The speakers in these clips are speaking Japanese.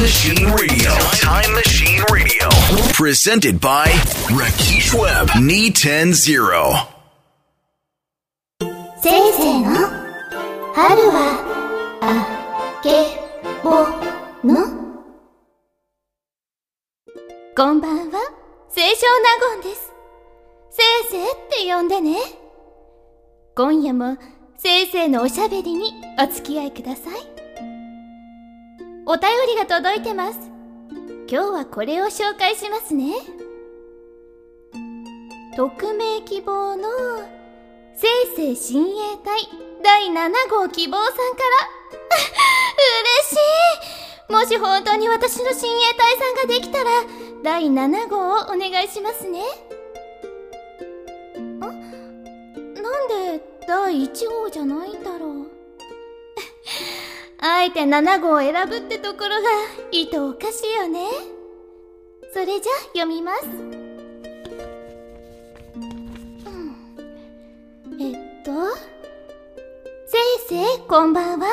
Machine Radio. Time Machine Radio. Presented by Rakesh Webb. Knee 10 0. せいせいの春はあけぼのこんばんは清少納言ですせいせいって呼んでね今夜もせいせいのおしゃべりにお付き合いくださいお便りが届いてます。今日はこれを紹介しますね。匿名希望のせいせい親衛隊第7号希望さんから。嬉しい。もし本当に私の親衛隊さんができたら第7号をお願いしますね。あなんで第1号じゃないんだろう。あえて7号を選ぶってところがいとおかしいよねそれじゃ読みますえっと、せいせいこんばんは。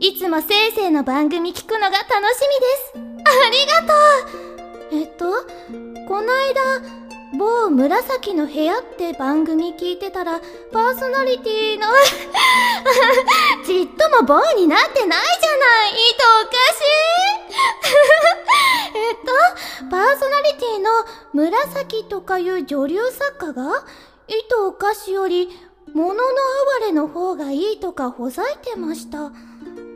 いつもせいせいの番組聞くのが楽しみです。ありがとうえっと、こないだ、某紫の部屋って番組聞いてたら、パーソナリティの ちっとも某になってないじゃないいとおかしい えっと、パーソナリティの紫とかいう女流作家が、いとおかしより、物の哀れの方がいいとかほざいてました。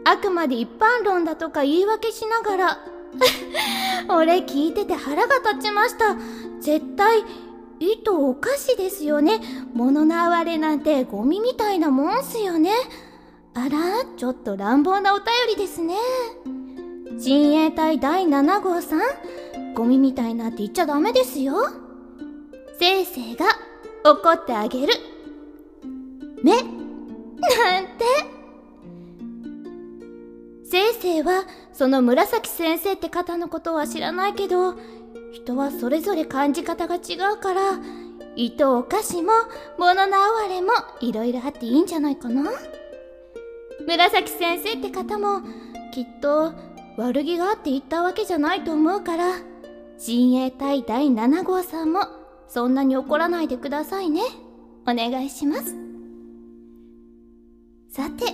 あくまで一般論だとか言い訳しながら。俺聞いてて腹が立ちました。絶対、いとおかしですよね。物の哀れなんてゴミみたいなもんすよね。あら、ちょっと乱暴なお便りですね。親衛隊第7号さん、ゴミみたいなんて言っちゃダメですよ。せいせいが怒ってあげる。ね。なんて。せいせいは、その紫先生って方のことは知らないけど、人はそれぞれ感じ方が違うから、糸お菓子も、物の哀れも、いろいろあっていいんじゃないかな紫先生って方も、きっと、悪気があって言ったわけじゃないと思うから、親衛隊第7号さんも、そんなに怒らないでくださいね。お願いします。さて、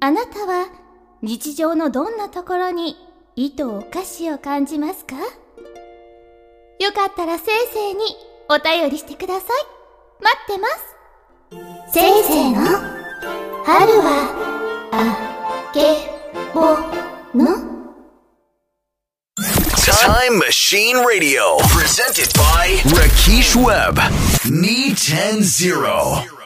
あなたは日常のどんなところに糸お菓子を感じますか？よかったらせいせいにお便りしてください。待ってます。せいせいの春はあけぼの Time Machine Radio. Presented by Rakesh Webb. Me 10 0.